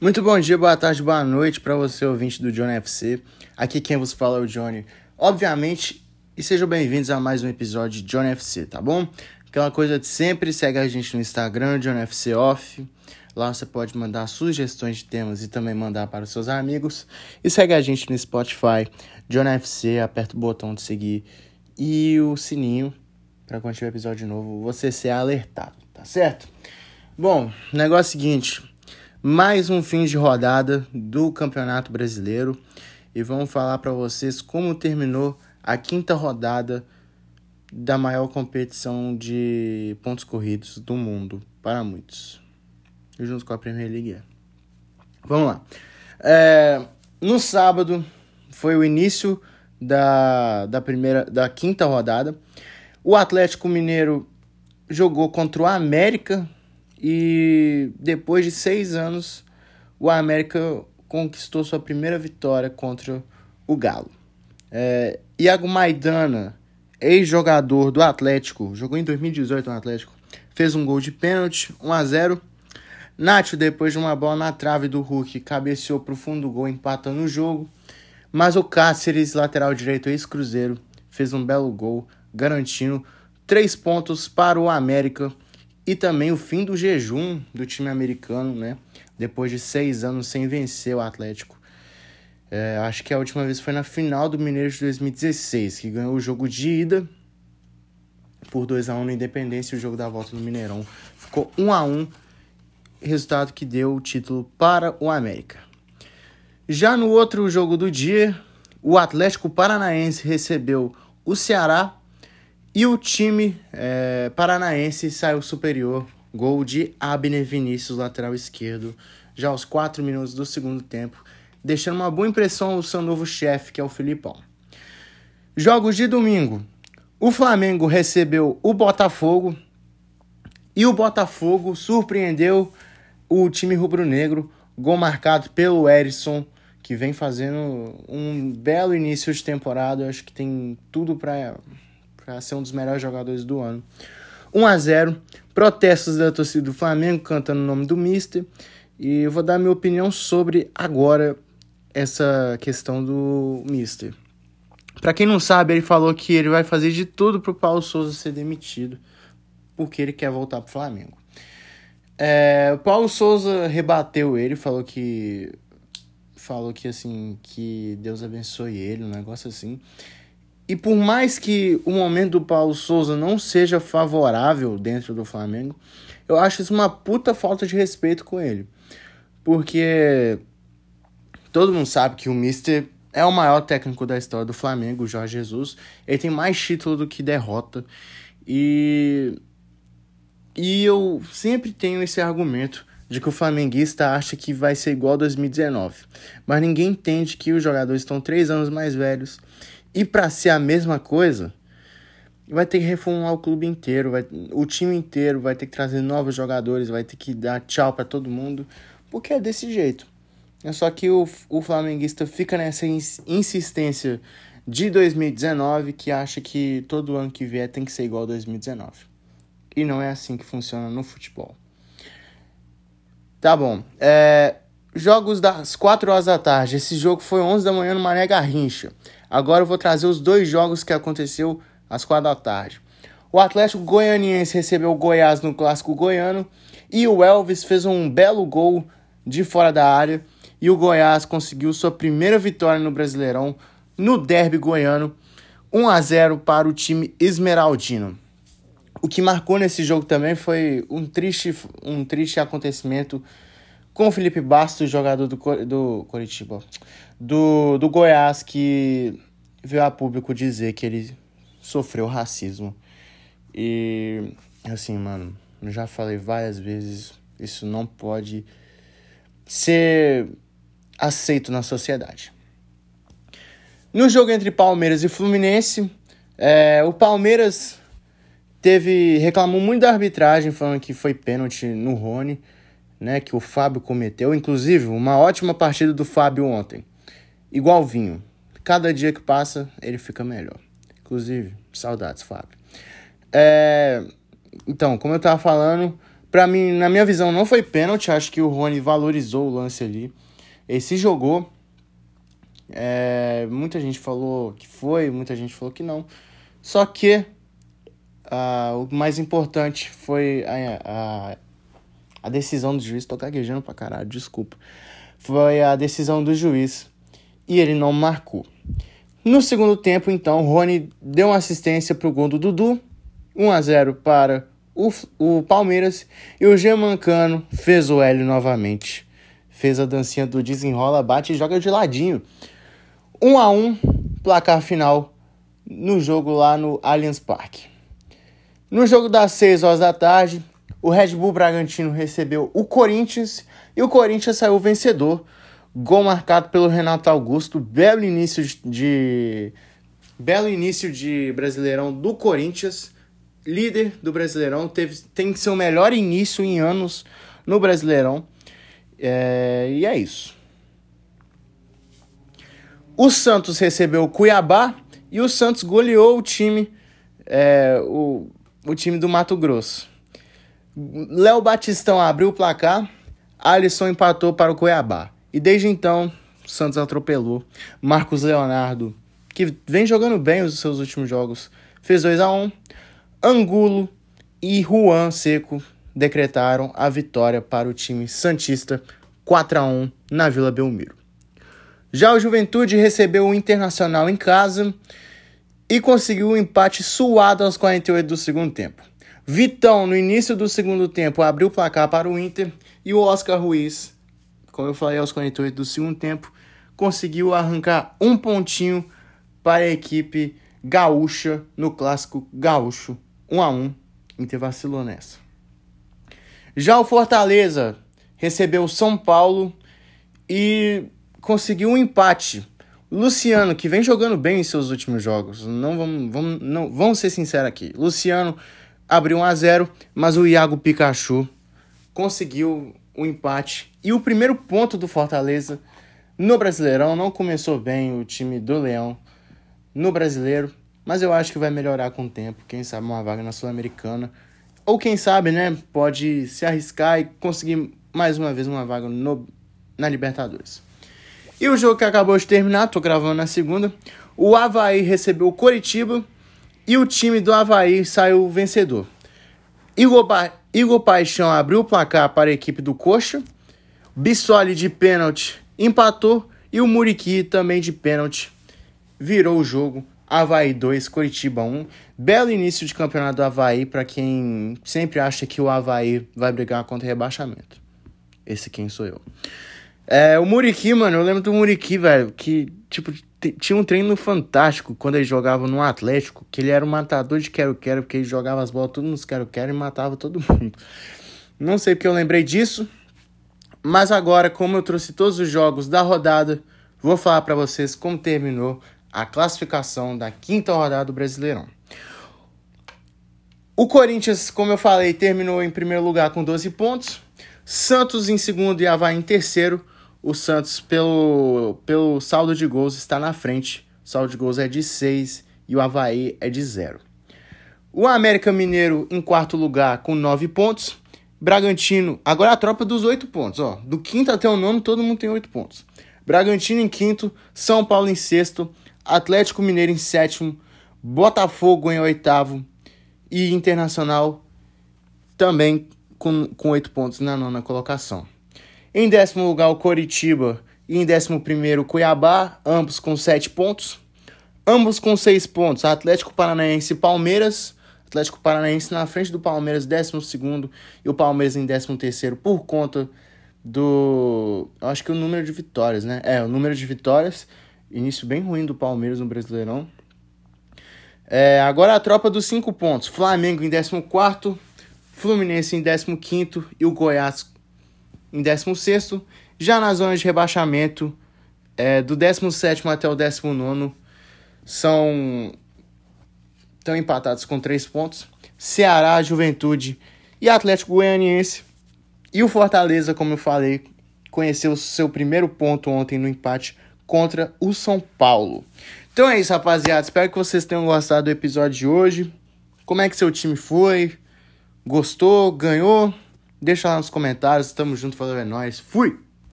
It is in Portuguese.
Muito bom dia, boa tarde, boa noite para você, ouvinte do Johnny FC. Aqui quem vos fala é o Johnny. Obviamente, e sejam bem-vindos a mais um episódio de Johnny FC, tá bom? Aquela coisa de sempre, segue a gente no Instagram, Johnny FC Off. Lá você pode mandar sugestões de temas e também mandar para os seus amigos. E segue a gente no Spotify, Johnny FC, aperta o botão de seguir e o sininho para quando tiver episódio novo você ser alertado, tá certo? Bom, negócio é o seguinte, mais um fim de rodada do Campeonato Brasileiro e vamos falar para vocês como terminou a quinta rodada da maior competição de pontos corridos do mundo para muitos, junto com a Premier League. Vamos lá. É, no sábado foi o início da, da primeira da quinta rodada. O Atlético Mineiro jogou contra o América e depois de seis anos, o América conquistou sua primeira vitória contra o Galo. É, Iago Maidana, ex-jogador do Atlético, jogou em 2018 no Atlético, fez um gol de pênalti, 1 a 0 Nacho, depois de uma bola na trave do Hulk, cabeceou para o fundo do gol, empatando o jogo. Mas o Cáceres, lateral direito ex-cruzeiro, fez um belo gol, garantindo três pontos para o América e também o fim do jejum do time americano, né? Depois de seis anos sem vencer o Atlético. É, acho que a última vez foi na final do Mineiro de 2016, que ganhou o jogo de ida por 2 a 1 um no Independência e o jogo da volta no Mineirão. Ficou 1 um a 1 um, resultado que deu o título para o América. Já no outro jogo do dia, o Atlético Paranaense recebeu o Ceará e o time é, paranaense saiu superior. Gol de Abner Vinícius, lateral esquerdo, já aos 4 minutos do segundo tempo, deixando uma boa impressão ao seu novo chefe, que é o Filipão. Jogos de domingo. O Flamengo recebeu o Botafogo e o Botafogo surpreendeu o time rubro-negro, gol marcado pelo Erisson, que vem fazendo um belo início de temporada. Eu acho que tem tudo para ser um dos melhores jogadores do ano. 1 a 0 protestos da torcida do Flamengo cantando o nome do Mister. E eu vou dar minha opinião sobre agora essa questão do Mister. Para quem não sabe, ele falou que ele vai fazer de tudo pro Paulo Souza ser demitido, porque ele quer voltar pro Flamengo. É, o Paulo Souza rebateu ele, falou que falou que assim que Deus abençoe ele, um negócio assim. E por mais que o momento do Paulo Souza não seja favorável dentro do Flamengo, eu acho isso uma puta falta de respeito com ele. Porque todo mundo sabe que o Mister é o maior técnico da história do Flamengo, o Jorge Jesus. Ele tem mais título do que derrota. E e eu sempre tenho esse argumento de que o flamenguista acha que vai ser igual 2019. Mas ninguém entende que os jogadores estão três anos mais velhos e para ser a mesma coisa, vai ter que reformular o clube inteiro, vai, o time inteiro vai ter que trazer novos jogadores, vai ter que dar tchau para todo mundo, porque é desse jeito. É só que o, o flamenguista fica nessa insistência de 2019 que acha que todo ano que vier tem que ser igual a 2019. E não é assim que funciona no futebol. Tá bom. É, jogos das 4 horas da tarde. Esse jogo foi 11 da manhã no Mané Garrincha. Agora eu vou trazer os dois jogos que aconteceu às quatro da tarde. O Atlético Goianiense recebeu o Goiás no Clássico Goiano e o Elvis fez um belo gol de fora da área e o Goiás conseguiu sua primeira vitória no Brasileirão no derby goiano, 1 a 0 para o time esmeraldino. O que marcou nesse jogo também foi um triste, um triste acontecimento com o Felipe Bastos, jogador do, do Coritiba, do, do Goiás, que veio a público dizer que ele sofreu racismo. E, assim, mano, eu já falei várias vezes, isso não pode ser aceito na sociedade. No jogo entre Palmeiras e Fluminense, é, o Palmeiras teve reclamou muito da arbitragem, falando que foi pênalti no Rony né, que o Fábio cometeu. Inclusive, uma ótima partida do Fábio ontem. Igual vinho. Cada dia que passa, ele fica melhor. Inclusive, saudades, Fábio. É... Então, como eu tava falando, Para mim, na minha visão, não foi pênalti. Acho que o Rony valorizou o lance ali. Ele se jogou. É, muita gente falou que foi, muita gente falou que não. Só que uh, o mais importante foi a, a, a decisão do juiz. Tô gaguejando pra caralho, desculpa. Foi a decisão do juiz e ele não marcou. No segundo tempo, então, Rony deu uma assistência para o gol do Dudu, 1 a 0 para o, o Palmeiras, e o Germancano fez o L novamente. Fez a dancinha do desenrola, bate e joga de ladinho. 1 a 1 placar final no jogo lá no Allianz Parque. No jogo das 6 horas da tarde, o Red Bull Bragantino recebeu o Corinthians e o Corinthians saiu vencedor Gol marcado pelo Renato Augusto. Belo início de. Belo início de Brasileirão do Corinthians. Líder do Brasileirão. Teve, tem seu melhor início em anos no Brasileirão. É, e é isso. O Santos recebeu o Cuiabá e o Santos goleou o time, é, o, o time do Mato Grosso. Léo Batistão abriu o placar, Alisson empatou para o Cuiabá. E desde então, o Santos atropelou. Marcos Leonardo, que vem jogando bem os seus últimos jogos, fez 2 a 1 Angulo e Juan Seco decretaram a vitória para o time Santista 4 a 1 na Vila Belmiro. Já o Juventude recebeu o Internacional em casa e conseguiu um empate suado aos 48 do segundo tempo. Vitão, no início do segundo tempo, abriu o placar para o Inter e o Oscar Ruiz como eu falei aos 48 do segundo tempo, conseguiu arrancar um pontinho para a equipe gaúcha no clássico gaúcho 1 a 1 Inter vacilou nessa. Já o Fortaleza recebeu o São Paulo e conseguiu um empate. Luciano, que vem jogando bem em seus últimos jogos, não vamos, vamos, não, vamos ser sinceros aqui. Luciano abriu 1 a 0 mas o Iago Pikachu conseguiu o empate e o primeiro ponto do Fortaleza no Brasileirão. Não começou bem o time do Leão no Brasileiro, mas eu acho que vai melhorar com o tempo. Quem sabe uma vaga na Sul-Americana. Ou quem sabe, né, pode se arriscar e conseguir mais uma vez uma vaga no, na Libertadores. E o jogo que acabou de terminar, tô gravando na segunda. O Havaí recebeu o Coritiba e o time do Havaí saiu vencedor. Igor, ba Igor Paixão abriu o placar para a equipe do Coxa. Bissoli de pênalti empatou. E o Muriqui também de pênalti virou o jogo. Havaí 2, Curitiba 1. Belo início de campeonato do Havaí para quem sempre acha que o Havaí vai brigar contra rebaixamento. Esse quem sou eu. É, o Muriqui, mano, eu lembro do Muriqui, velho, que, tipo, tinha um treino fantástico quando ele jogava no Atlético, que ele era um matador de quero-quero, porque ele jogava as bolas tudo nos quero-quero e matava todo mundo. Não sei porque eu lembrei disso, mas agora, como eu trouxe todos os jogos da rodada, vou falar para vocês como terminou a classificação da quinta rodada do Brasileirão. O Corinthians, como eu falei, terminou em primeiro lugar com 12 pontos. Santos em segundo e Havaí em terceiro o Santos, pelo, pelo saldo de gols, está na frente. O saldo de gols é de 6 e o Havaí é de 0. O América Mineiro em quarto lugar com 9 pontos. Bragantino, agora a tropa dos 8 pontos. Ó. Do quinto até o nono, todo mundo tem 8 pontos. Bragantino em quinto, São Paulo em sexto, Atlético Mineiro em sétimo, Botafogo em oitavo e Internacional também com, com 8 pontos na nona colocação. Em décimo lugar, o Coritiba. E em décimo primeiro, o Cuiabá, ambos com sete pontos. Ambos com seis pontos, Atlético Paranaense e Palmeiras. Atlético Paranaense na frente do Palmeiras, décimo segundo. E o Palmeiras em décimo terceiro por conta do... Acho que o número de vitórias, né? É, o número de vitórias. Início bem ruim do Palmeiras no Brasileirão. É, agora a tropa dos cinco pontos. Flamengo em décimo quarto. Fluminense em décimo quinto. E o Goiás em 16. Já na zona de rebaixamento, é, do 17 até o 19 são estão empatados com 3 pontos. Ceará, Juventude e Atlético Goianiense. E o Fortaleza, como eu falei, conheceu seu primeiro ponto ontem no empate contra o São Paulo. Então é isso, rapaziada. Espero que vocês tenham gostado do episódio de hoje. Como é que seu time foi? Gostou? Ganhou? Deixa lá nos comentários. Tamo junto, falou, é nóis. Fui!